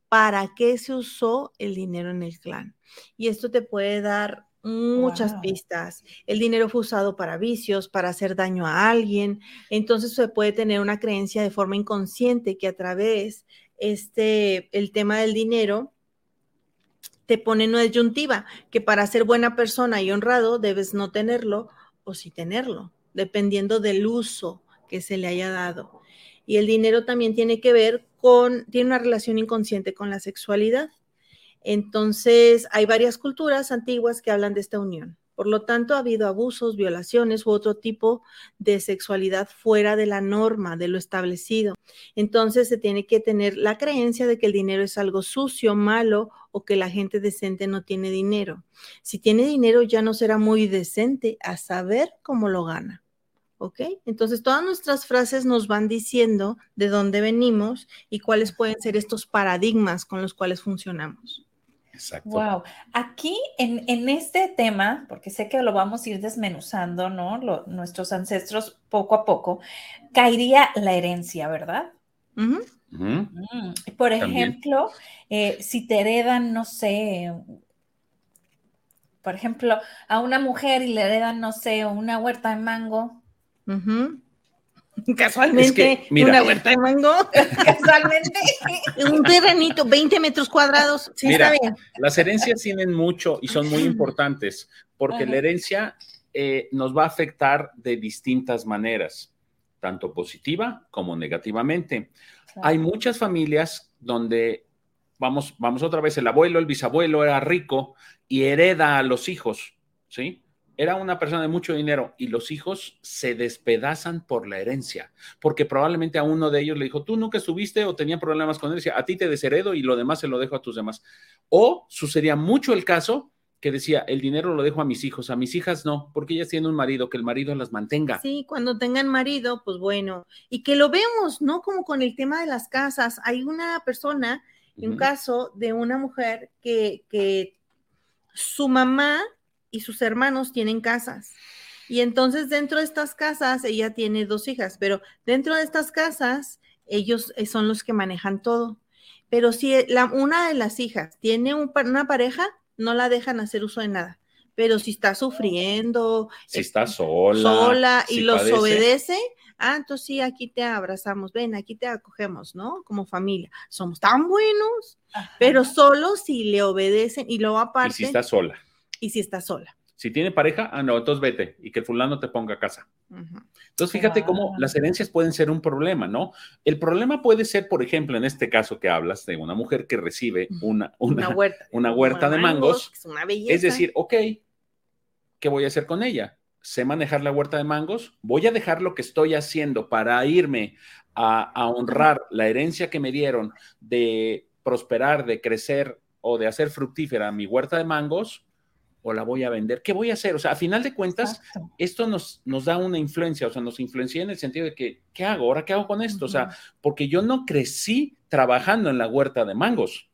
para qué se usó el dinero en el clan. Y esto te puede dar muchas pistas. El dinero fue usado para vicios, para hacer daño a alguien. Entonces se puede tener una creencia de forma inconsciente que a través este el tema del dinero te pone una disyuntiva que para ser buena persona y honrado debes no tenerlo o sí tenerlo, dependiendo del uso que se le haya dado. Y el dinero también tiene que ver con, tiene una relación inconsciente con la sexualidad. Entonces, hay varias culturas antiguas que hablan de esta unión. Por lo tanto, ha habido abusos, violaciones u otro tipo de sexualidad fuera de la norma, de lo establecido. Entonces, se tiene que tener la creencia de que el dinero es algo sucio, malo o que la gente decente no tiene dinero. Si tiene dinero, ya no será muy decente a saber cómo lo gana. ¿ok? Entonces, todas nuestras frases nos van diciendo de dónde venimos y cuáles pueden ser estos paradigmas con los cuales funcionamos. Exacto. Wow. Aquí en, este tema, porque sé que lo vamos a ir desmenuzando, ¿no? nuestros ancestros poco a poco, caería la herencia, ¿verdad? Mm. Por ejemplo, eh, si te heredan, no sé, por ejemplo, a una mujer y le heredan, no sé, una huerta de mango, Casualmente, una huerta de mango. Casualmente. un terrenito, 20 metros cuadrados. Sí, está bien. Las herencias tienen mucho y son muy importantes porque la herencia eh, nos va a afectar de distintas maneras, tanto positiva como negativamente. Hay muchas familias donde, vamos, vamos otra vez, el abuelo, el bisabuelo era rico y hereda a los hijos, ¿sí? Era una persona de mucho dinero y los hijos se despedazan por la herencia, porque probablemente a uno de ellos le dijo, tú nunca estuviste o tenía problemas con herencia, a ti te desheredo y lo demás se lo dejo a tus demás. O sucedía mucho el caso que decía, el dinero lo dejo a mis hijos, a mis hijas no, porque ellas tienen un marido, que el marido las mantenga. Sí, cuando tengan marido, pues bueno, y que lo vemos, ¿no? Como con el tema de las casas. Hay una persona, un caso de una mujer que, que su mamá y sus hermanos tienen casas. Y entonces dentro de estas casas, ella tiene dos hijas, pero dentro de estas casas, ellos eh, son los que manejan todo. Pero si la, una de las hijas tiene una pareja, no la dejan hacer uso de nada. Pero si está sufriendo, si está sola, sola y los obedece, ah, entonces sí, aquí te abrazamos, ven, aquí te acogemos, ¿no? Como familia. Somos tan buenos, pero solo si le obedecen y luego aparte. Y si está sola. Y si está sola. Si tiene pareja, ah, no, entonces vete y que el fulano te ponga a casa. Entonces, fíjate cómo las herencias pueden ser un problema, ¿no? El problema puede ser, por ejemplo, en este caso que hablas de una mujer que recibe una, una, huerta, una huerta de mangos. es, una es decir, ok, ¿qué voy a hacer con ella? Sé manejar la huerta de mangos, voy a dejar lo que estoy haciendo para irme a, a honrar la herencia que me dieron de prosperar, de crecer o de hacer fructífera mi huerta de mangos o la voy a vender? ¿Qué voy a hacer? O sea, a final de cuentas, esto nos, nos da una influencia, o sea, nos influencia en el sentido de que, ¿qué hago? ¿Ahora qué hago con esto? O sea, porque yo no crecí trabajando en la huerta de mangos.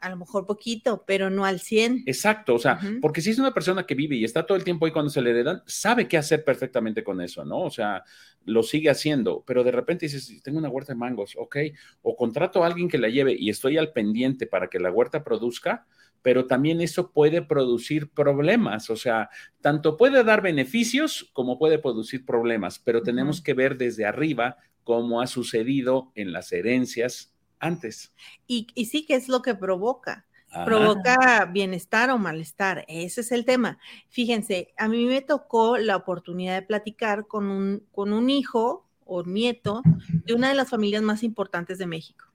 A lo mejor poquito, pero no al 100. Exacto, o sea, porque si es una persona que vive y está todo el tiempo ahí cuando se le heredan, sabe qué hacer perfectamente con eso, ¿no? O sea, lo sigue haciendo, pero de repente dices, tengo una huerta de mangos, ok, o contrato a alguien que la lleve y estoy al pendiente para que la huerta produzca, pero también eso puede producir problemas, o sea, tanto puede dar beneficios como puede producir problemas, pero tenemos que ver desde arriba cómo ha sucedido en las herencias antes. Y, sí que es lo que provoca. Provoca bienestar o malestar. Ese es el tema. Fíjense, a mí me tocó la oportunidad de platicar con un, con un hijo o nieto de una de las familias más importantes de México.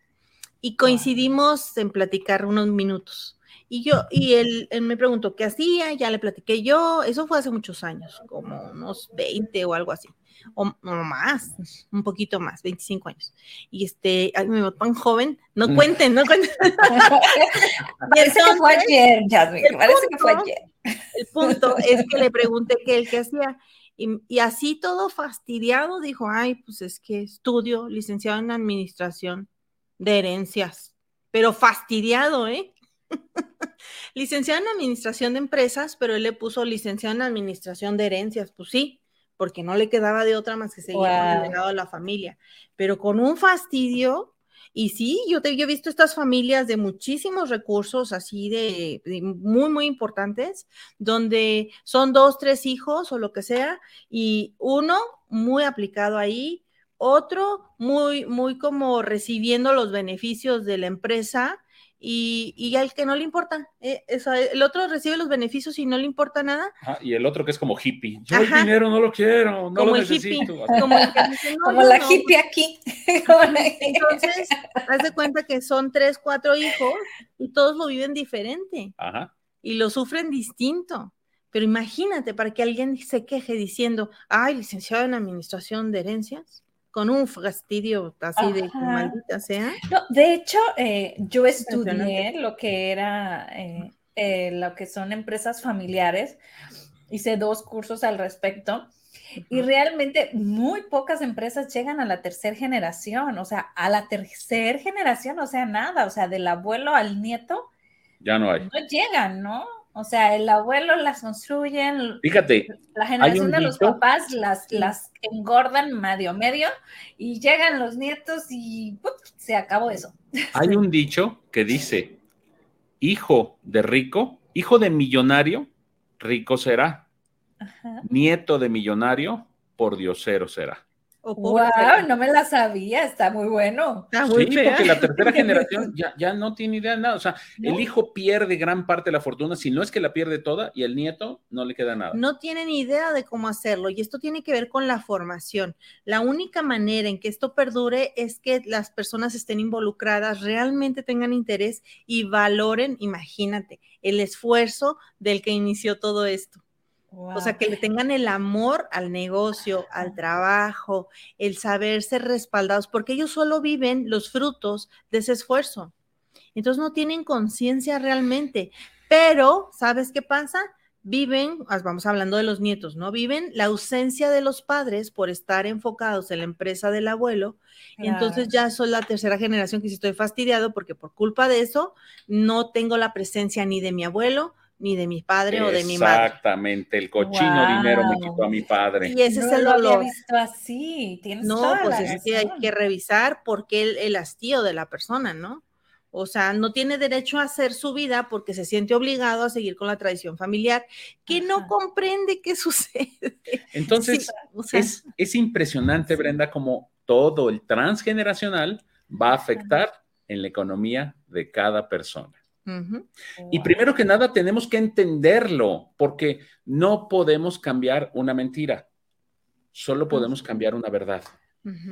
Y coincidimos en platicar unos minutos. Y yo, y él, me preguntó qué hacía, ya le platiqué yo, eso fue hace muchos años, como unos 20 o algo así, o, más, un poquito más, 25 años. Y este, ay, me tan joven, no mm. cuenten, no cuenten. parece que fue ayer, Jasmine, parece que fue ayer. El punto es que le pregunté qué él qué hacía. Y, y, así todo fastidiado dijo, ay, pues es que estudio licenciado en administración de herencias, pero fastidiado, ¿eh? licenciado en administración de empresas, pero él le puso licenciado en administración de herencias, pues sí, porque no le quedaba de otra más que seguir con el legado de la familia, pero con un fastidio. Y sí, yo, te, he visto estas familias de muchísimos recursos, así de, muy, muy importantes, donde son dos, tres hijos o lo que sea, y uno muy aplicado ahí, otro muy, muy como recibiendo los beneficios de la empresa, y, y al que no le importa, eh, el otro recibe los beneficios y no le importa nada. y el otro que es como hippie, yo el dinero no lo quiero, no lo necesito. como, la hippie aquí. Entonces, haz de cuenta que son tres, cuatro hijos y todos lo viven diferente. Y lo sufren distinto. Pero imagínate para que alguien se queje diciendo, ay, licenciado en administración de herencias con un fastidio así de maldita sea. No, de hecho, eh, yo estudié lo que era, eh, eh, lo que son empresas familiares, hice dos cursos al respecto. Y realmente muy pocas empresas llegan a la tercera generación, o sea, a la tercera generación, o sea, nada, o sea, del abuelo al nieto. Ya no hay. No llegan, ¿no? O sea, el abuelo las construyen. Fíjate. La generación de los papás las, las engordan medio medio y llegan los nietos y se acabó eso. Hay un dicho que dice: hijo de rico, hijo de millonario, rico será. Nieto de millonario, por diosero será wow, no me la sabía, está muy bueno. sí, porque la tercera generación ya, no tiene idea de nada. O sea, el hijo pierde gran parte de la fortuna, si no es que la pierde toda, y el nieto no le queda nada. No tienen idea de cómo hacerlo, y esto tiene que ver con la formación. La única manera en que esto perdure es que las personas estén involucradas, realmente tengan interés y valoren, imagínate, el esfuerzo del que inició todo esto. O sea, que le tengan el amor al negocio, al trabajo, el saber ser respaldados, porque ellos solo viven los frutos de ese esfuerzo. Entonces no tienen conciencia realmente. Pero, ¿sabes qué pasa? Viven, vamos hablando de los nietos, ¿no? Viven la ausencia de los padres por estar enfocados en la empresa del abuelo. Y entonces ya soy la tercera generación que si estoy fastidiado porque por culpa de eso no tengo la presencia ni de mi abuelo, ni de mi padre o de mi madre. Exactamente, el cochino dinero me quitó a mi padre. Y ese es el dolor. Lo había visto así, tienes no, toda pues la es que hay que revisar por qué el, el hastío de la persona, ¿no? O sea, no tiene derecho a hacer su vida porque se siente obligado a seguir con la tradición familiar, que no comprende qué sucede. Entonces, Sí, o sea, es, es impresionante, Brenda, como todo el transgeneracional va a afectar en la economía de cada persona. Y Wow. primero que nada tenemos que entenderlo, porque no podemos cambiar una mentira, solo podemos cambiar una verdad.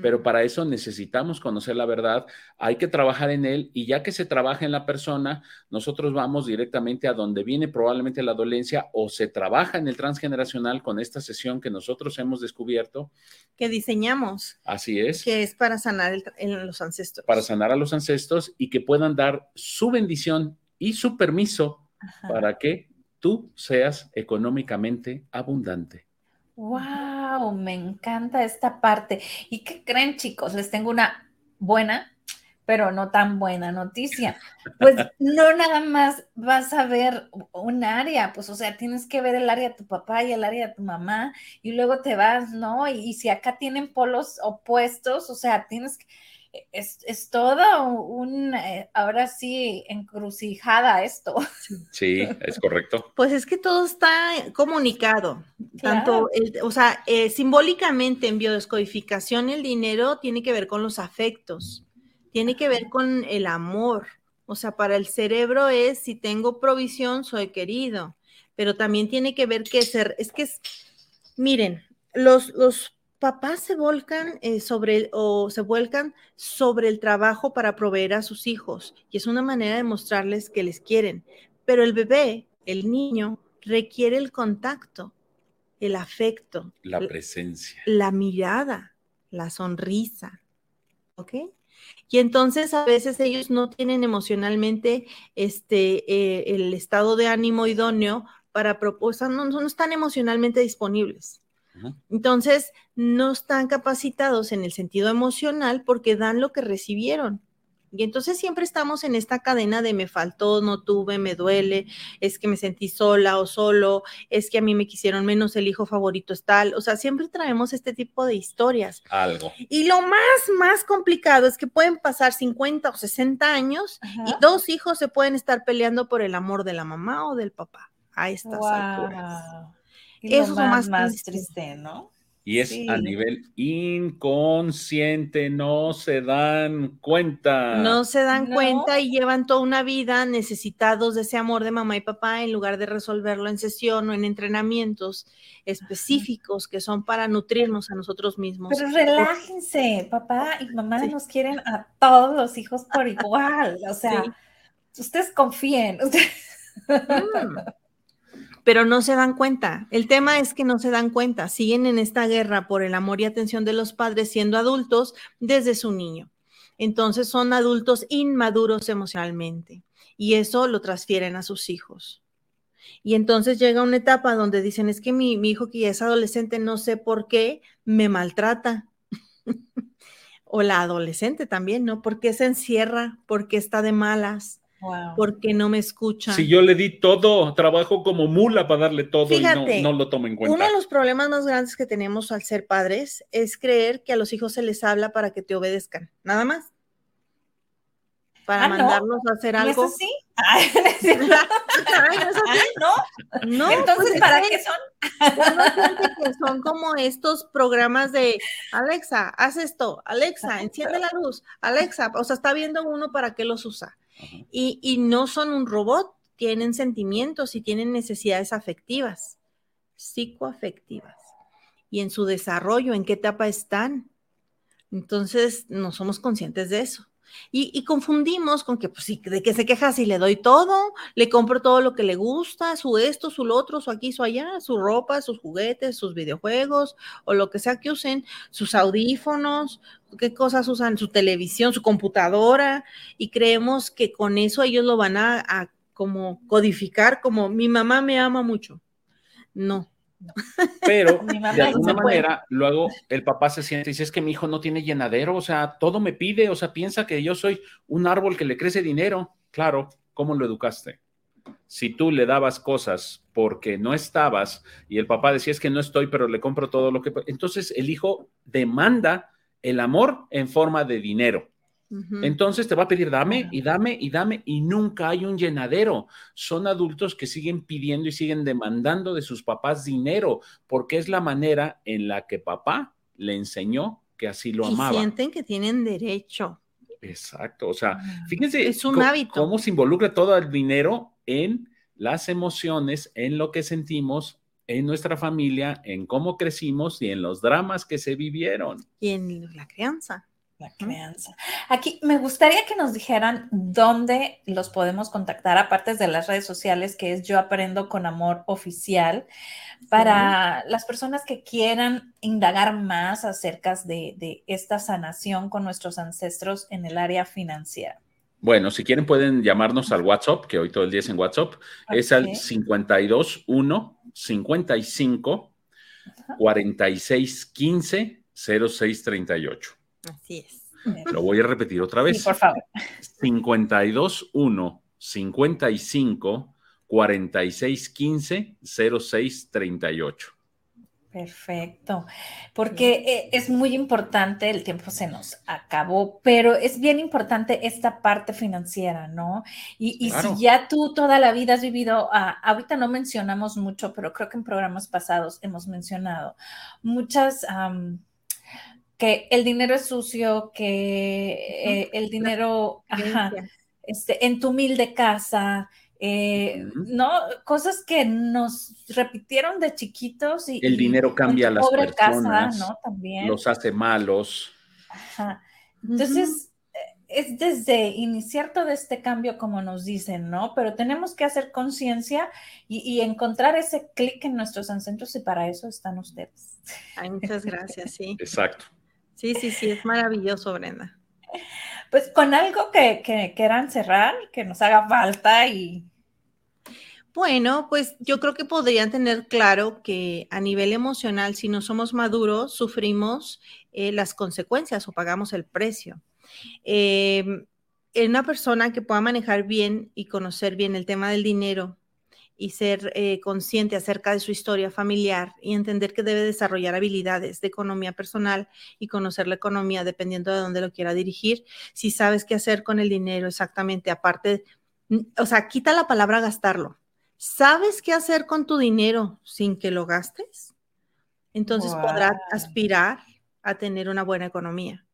Pero para eso necesitamos conocer la verdad, hay que trabajar en él y ya que se trabaja en la persona, nosotros vamos directamente a donde viene probablemente la dolencia o se trabaja en el transgeneracional con esta sesión que nosotros hemos descubierto. que diseñamos, Así es. que es para sanar el- en los ancestros. para sanar a los ancestros y que puedan dar su bendición y su permiso Ajá. para que tú seas económicamente abundante. Wow, me encanta esta parte. ¿Y qué creen, chicos? Les tengo una buena, pero no tan buena noticia. Pues no nada más vas a ver un área, pues o sea, tienes que ver el área de tu papá y el área de tu mamá y luego te vas, ¿no? Y, y si acá tienen polos opuestos, o sea, tienes que... Es, es todo un, eh, ahora sí, encrucijada esto. Sí, es correcto. Pues es que todo está comunicado, Claro. tanto, el- o sea, eh, simbólicamente en biodescodificación el dinero tiene que ver con los afectos, tiene que ver con el amor, o sea, para el cerebro es si tengo provisión soy querido, pero también tiene que ver que ser, es que es, miren, los, los papás se volcan eh, sobre el, o se vuelcan sobre el trabajo para proveer a sus hijos y es una manera de mostrarles que les quieren, pero el bebé, el niño, requiere el contacto, el afecto, La presencia. la mirada, la sonrisa, ¿ok? Y entonces a veces ellos no tienen emocionalmente este, eh, el estado de ánimo idóneo para proposar, no, no están emocionalmente disponibles. Entonces, no están capacitados en el sentido emocional porque dan lo que recibieron. Y entonces siempre estamos en esta cadena de me faltó, no tuve, me duele, es que me sentí sola o solo, es que a mí me quisieron menos, el hijo favorito es tal. O sea, siempre traemos este tipo de historias. Algo. Y lo más, más complicado es que pueden pasar 50 o 60 años y dos hijos se pueden estar peleando por el amor de la mamá o del papá a estas alturas. Wow. Y Eso es lo más, más más triste. triste, ¿no? Y es Sí. a nivel inconsciente, no se dan cuenta. No se dan No. cuenta y llevan toda una vida necesitados de ese amor de mamá y papá en lugar de resolverlo en sesión o en entrenamientos específicos que son para nutrirnos a nosotros mismos. Pero relájense, papá y mamá Sí. nos quieren a todos los hijos por igual. O sea, Sí. ustedes confíen. ustedes- Mm. Pero no se dan cuenta. El tema es que no se dan cuenta. Siguen en esta guerra por el amor y atención de los padres siendo adultos desde su niño. Entonces son adultos inmaduros emocionalmente y eso lo transfieren a sus hijos. Y entonces llega una etapa donde dicen, es que mi, hijo que ya es adolescente, no sé por qué, me maltrata. o la adolescente también, ¿no? ¿Por qué se encierra? ¿Por qué está de malas? Wow. ¿Por qué no me escucha? Si yo le di todo, trabajo como mula para darle todo Fíjate, y no, no lo tomo en cuenta. Uno de los problemas más grandes que tenemos al ser padres es creer que a los hijos se les habla para que te obedezcan, nada más. Para Ah, ¿no? mandarlos a hacer ¿No es algo. así? Ay, no es cierto. Ay. Ah, ¿no? No, Entonces, pues, ¿para qué son? que son como estos programas de Alexa, haz esto, Alexa, enciende la luz, Alexa, o sea, está viendo uno para qué los usa. Y, y no son un robot, tienen sentimientos y tienen necesidades afectivas, psicoafectivas. Y en su desarrollo, ¿en qué etapa están? Entonces, no somos conscientes de eso. Y, confundimos con que, pues de que se queja si le doy todo, le compro todo lo que le gusta, su esto, su lo otro, su aquí, su allá, su ropa, sus juguetes, sus videojuegos o lo que sea que usen, sus audífonos, qué cosas usan, su televisión, su computadora, y creemos que con eso ellos lo van a, a como codificar como mi mamá me ama mucho. No, Pero de no alguna puede. manera, luego el papá se siente y dice, es que mi hijo no tiene llenadero, o sea, todo me pide, o sea, piensa que yo soy un árbol que le crece dinero. Claro, ¿cómo lo educaste? si tú le dabas cosas porque no estabas y el papá decía es que no estoy, pero le compro todo lo que... Entonces el hijo demanda el amor en forma de dinero. Entonces te va a pedir dame y dame y dame y nunca hay un llenadero. Son adultos que siguen pidiendo y siguen demandando de sus papás dinero porque es la manera en la que papá le enseñó que así lo amaba. Y sienten que tienen derecho. Exacto, o sea, ah. fíjense es un hábito. cómo se involucra todo el dinero en las emociones, en lo que sentimos, en nuestra familia, en cómo crecimos y en los dramas que se vivieron. Y en la crianza. La crianza. Aquí me gustaría que nos dijeran dónde los podemos contactar, aparte de las redes sociales, que es Yo Aprendo con Amor Oficial, para las personas que quieran indagar más acerca de, esta sanación con nuestros ancestros en el área financiera. Bueno, si quieren pueden llamarnos al WhatsApp, que hoy todo el día es en WhatsApp, es al 521 55 46 15 06 38. Así es. Lo voy a repetir otra vez. Sí, por favor. 52 1 55 46 15 06 38. Perfecto, porque eh, es muy importante, el tiempo se nos acabó, pero es bien importante esta parte financiera, ¿no? Y, si ya tú toda la vida has vivido, ah, ahorita no mencionamos mucho, pero creo que en programas pasados hemos mencionado muchas que el dinero es sucio, que eh, el dinero, este, en tu humilde casa, eh, ¿no? Cosas que nos repitieron de chiquitos y... El dinero cambia a las personas, casa, ¿no? También. Los hace malos. Entonces, es desde iniciar todo este cambio como nos dicen, ¿no? Pero tenemos que hacer conciencia y, y, encontrar ese clic en nuestros ancestros y para eso están ustedes. Ay, muchas gracias, sí. Exacto. Sí, sí, sí, es maravilloso, Brenda. Pues con algo que, que quieran cerrar, que nos haga falta y... Bueno, pues yo creo que podrían tener claro que a nivel emocional, si no somos maduros, sufrimos eh, las consecuencias o pagamos el precio. Eh, una persona que pueda manejar bien y conocer bien el tema del dinero y ser eh, consciente acerca de su historia familiar y entender que debe desarrollar habilidades de economía personal y conocer la economía dependiendo de dónde lo quiera dirigir. Si sabes qué hacer con el dinero exactamente, aparte, o sea, quita la palabra gastarlo. ¿Sabes qué hacer con tu dinero sin que lo gastes? Entonces podrás aspirar a tener una buena economía.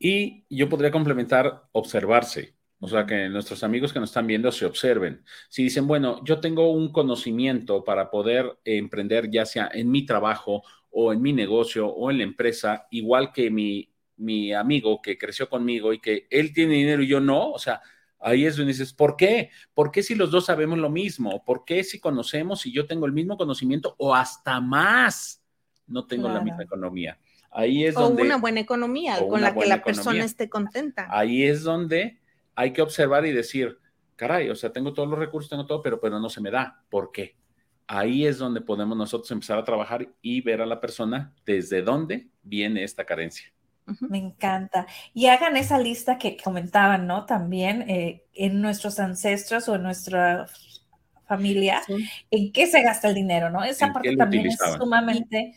Y yo podría complementar observarse. O sea, que nuestros amigos que nos están viendo se observen. Si dicen, bueno, yo tengo un conocimiento para poder emprender ya sea en mi trabajo o en mi negocio o en la empresa, igual que mi, mi amigo que creció conmigo y que él tiene dinero y yo no, o sea, ahí es donde dices, ¿por qué? ¿Por qué si los dos sabemos lo mismo? ¿Por qué si conocemos y yo tengo el mismo conocimiento o hasta más no tengo la misma economía? Ahí es donde... O una buena economía con la que la persona esté contenta. Ahí es donde hay que observar y decir, caray, o sea, tengo todos los recursos, tengo todo, pero, pero no se me da. ¿Por qué? Ahí es donde podemos nosotros empezar a trabajar y ver a la persona desde dónde viene esta carencia. Me encanta. Y hagan esa lista que comentaban, ¿no? También eh, en nuestros ancestros o en nuestra familia, en qué se gasta el dinero, ¿no? Esa parte también es sumamente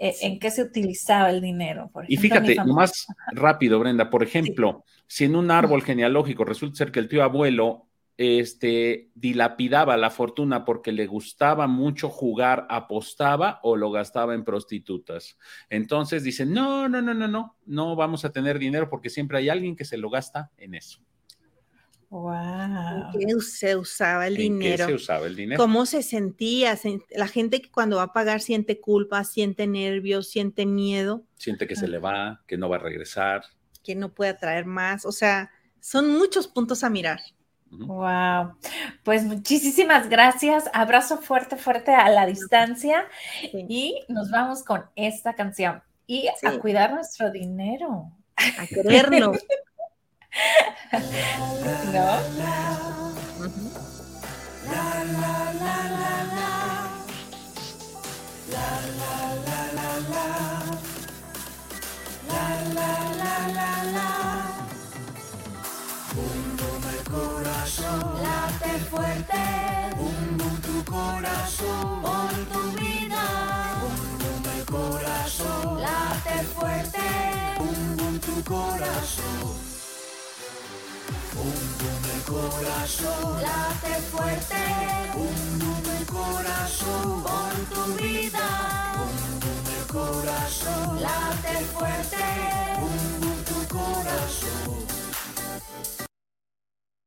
eh, en qué se utilizaba el dinero. y fíjate, más rápido, Brenda, por ejemplo, si en un árbol genealógico resulta ser que el tío abuelo este, dilapidaba la fortuna porque le gustaba mucho jugar, apostaba o lo gastaba en prostitutas. Entonces dicen, no, no, no, no, no, no vamos a tener dinero porque siempre hay alguien que se lo gasta en eso. Wow. qué se usaba el dinero? Qué se usaba el dinero? ¿Cómo se sentía? La gente que cuando va a pagar siente culpa, siente nervios, siente miedo. Siente que se le va, que no va a regresar. Que no puede traer más. O sea, son muchos puntos a mirar. Wow. Pues muchísimas gracias. Abrazo fuerte, fuerte a la distancia. Y nos vamos con esta canción. Y a cuidar nuestro dinero. A querernos. ¿No? Late fuerte corazón, por tu vida. Un boom, corazón late fuerte. Un boom, corazón por tu vida. Un boom, corazón late fuerte. Boom, boom, corazón.